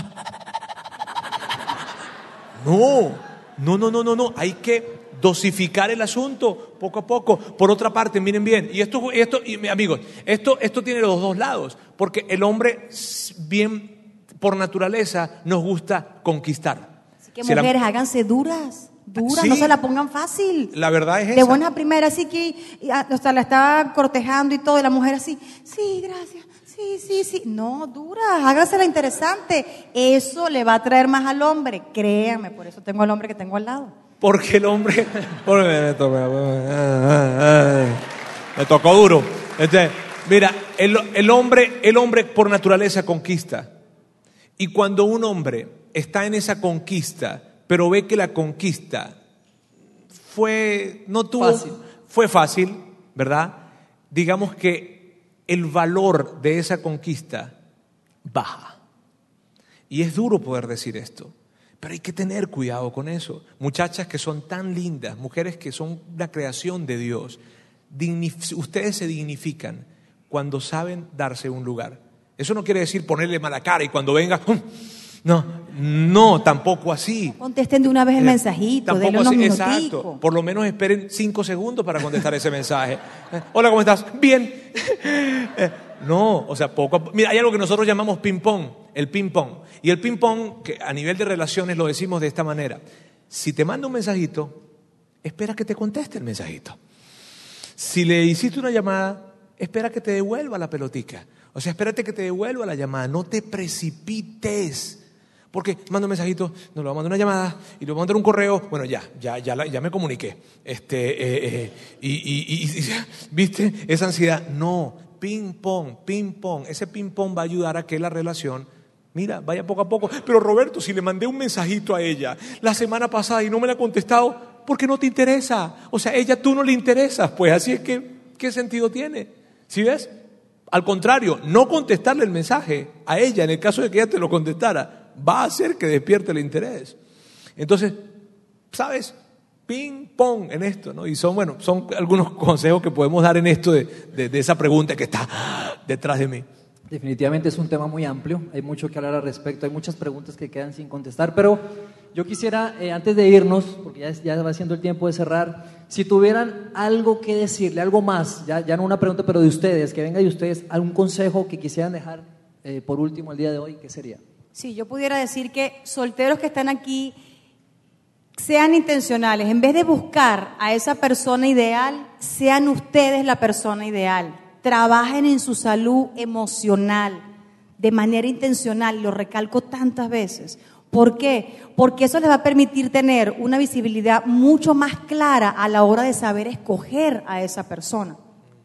No, no, no, no, no, no. Hay que dosificar el asunto poco a poco. Por otra parte, miren bien, y esto, esto y, mi- amigos, esto, esto tiene los dos lados, porque el hombre, bien por naturaleza, nos gusta conquistar. Así que Si la- mujeres, háganse duras, duras, Sí. no se la pongan fácil. La verdad es De esa. buena primera, así que, ah, o sea, la estaba cortejando y todo, y la mujer así, sí, gracias, sí, sí, sí. No, dura, hágasela interesante. Eso le va a traer más al hombre, créanme, por eso tengo al hombre que tengo al lado. Porque el hombre. Porque me, tocó, me tocó duro. Este, mira, el, el hombre, el hombre por naturaleza conquista. Y cuando un hombre está en esa conquista, pero ve que la conquista fue. no tuvo. Fácil. Fue fácil, ¿verdad? Digamos que el valor de esa conquista baja. Y es duro poder decir esto, pero hay que tener cuidado con eso. Muchachas que son tan lindas, mujeres que son una creación de Dios, ustedes se dignifican cuando saben darse un lugar. Eso no quiere decir ponerle mala cara y cuando venga, no, no, tampoco así. Contesten de una vez el Eh, mensajito, denle Tampoco unos así, exacto. Por lo menos esperen cinco segundos para contestar ese mensaje. Eh, Hola, ¿cómo estás? Bien. Eh, No, o sea, poco a poco. Mira, hay algo que nosotros llamamos ping-pong, el ping-pong. Y el ping-pong, que a nivel de relaciones lo decimos de esta manera. Si te manda un mensajito, espera que te conteste el mensajito. Si le hiciste una llamada, espera que te devuelva la pelotica. O sea, espérate que te devuelva la llamada. No te precipites. Porque mando un mensajito, no le voy a mandar una llamada y a mandar un correo. Bueno, ya, ya, ya, ya me comuniqué. Este, eh, eh, y, ¿viste? Esa ansiedad. No, ping pong, ping pong. Ese ping pong va a ayudar a que la relación, mira, vaya poco a poco. Pero Roberto, si le mandé un mensajito a ella la semana pasada y no me la ha contestado, porque no te interesa. O sea, ella tú no le interesas. Pues así es que, ¿qué sentido tiene? ¿Sí ves? Al contrario, no contestarle el mensaje a ella, en el caso de que ella te lo contestara, va a hacer que despierte el interés. Entonces, ¿sabes? Ping pong en esto, ¿no? Y son, bueno, son algunos consejos que podemos dar en esto de, de- esa pregunta que está detrás de mí. Definitivamente es un tema muy amplio, hay mucho que hablar al respecto, hay muchas preguntas que quedan sin contestar, pero yo quisiera, eh, antes de irnos, porque ya, ya va siendo el tiempo de cerrar, si tuvieran algo que decirle, algo más, ya, ya no una pregunta, pero de ustedes, que venga de ustedes, algún consejo que quisieran dejar eh, por último el día de hoy, ¿qué sería? Sí, yo pudiera decir que solteros que están aquí sean intencionales. En vez de buscar a esa persona ideal, sean ustedes la persona ideal. Trabajen en su salud emocional de manera intencional. Lo recalco tantas veces. ¿Por qué? Porque eso les va a permitir tener una visibilidad mucho más clara a la hora de saber escoger a esa persona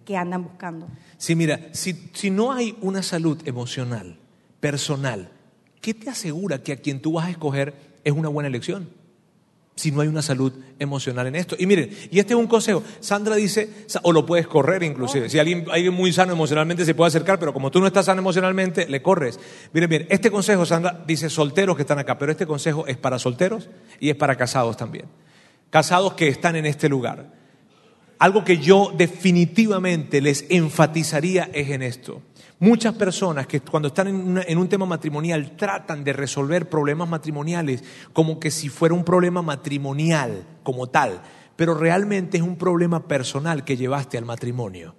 que andan buscando. Sí, mira, si, si no hay una salud emocional, personal, ¿qué te asegura que a quien tú vas a escoger es una buena elección? Si no hay una salud emocional en esto. Y miren, y este es un consejo. Sandra dice, o lo puedes correr inclusive. Si alguien, alguien muy sano emocionalmente se puede acercar, pero como tú no estás sano emocionalmente, le corres. Miren bien, este consejo, Sandra, dice solteros que están acá, pero este consejo es para solteros y es para casados también. Casados que están en este lugar. Algo que yo definitivamente les enfatizaría es en esto. Muchas personas que cuando están en, un tema matrimonial tratan de resolver problemas matrimoniales como que si fuera un problema matrimonial como tal. pero realmente es un problema personal que llevaste al matrimonio.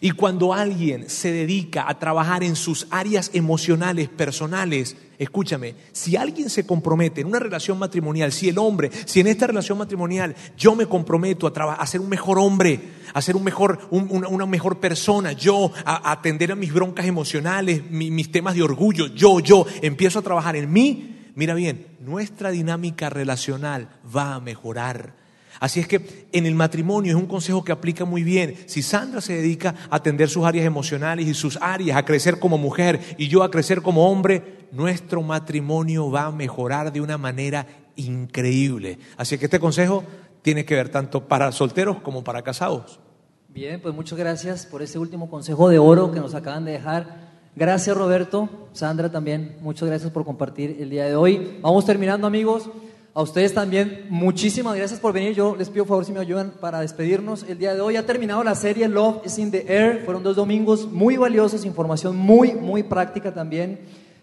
Y cuando alguien se dedica a trabajar en sus áreas emocionales, personales, escúchame, si alguien se compromete en una relación matrimonial, si el hombre, si en esta relación matrimonial yo me comprometo a, a ser un mejor hombre, a ser una, mejor persona, yo a, atender a mis broncas emocionales, mis temas de orgullo, yo, yo, empiezo a trabajar en mí, mira bien, nuestra dinámica relacional va a mejorar Así es que en el matrimonio es un consejo que aplica muy bien. Si Sandra se dedica a atender sus áreas emocionales y sus áreas, a crecer como mujer y yo a crecer como hombre, nuestro matrimonio va a mejorar de una manera increíble. Así que este consejo tiene que ver tanto para solteros como para casados. Bien, pues muchas gracias por ese último consejo de oro que nos acaban de dejar. Gracias Roberto, Sandra también, muchas gracias por compartir el día de hoy. Vamos terminando amigos. A ustedes también, muchísimas gracias por venir. Yo les pido favor si me ayudan para despedirnos. El día de hoy ha terminado la serie Love is in the Air. Fueron dos domingos muy valiosos, información muy, muy práctica también.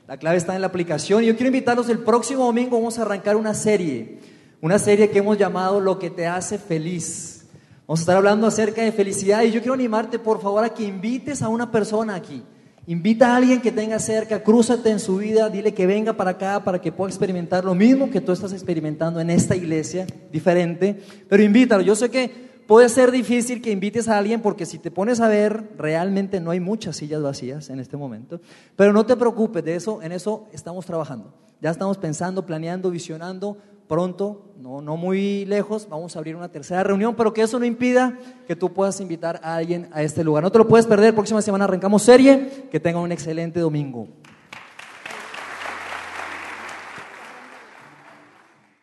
La clave está en la aplicación. Y yo quiero invitarlos el próximo domingo. Vamos a arrancar una serie. Una serie que hemos llamado Lo que te hace feliz. Vamos a estar hablando acerca de felicidad. Y yo quiero animarte, por favor, a que invites a una persona aquí Invita a alguien que tenga cerca, crúzate en su vida, dile que venga para acá para que pueda experimentar lo mismo que tú estás experimentando en esta iglesia, diferente, pero invítalo. Yo sé que puede ser difícil que invites a alguien porque si te pones a ver, realmente no hay muchas sillas vacías en este momento, pero no te preocupes, de eso, en eso estamos trabajando. Ya estamos pensando, planeando, visionando pronto, no, no muy lejos, vamos a abrir una tercera reunión, pero que eso no impida que tú puedas invitar a alguien a este lugar. No te lo puedes perder, próxima semana arrancamos serie, que tengan un excelente domingo.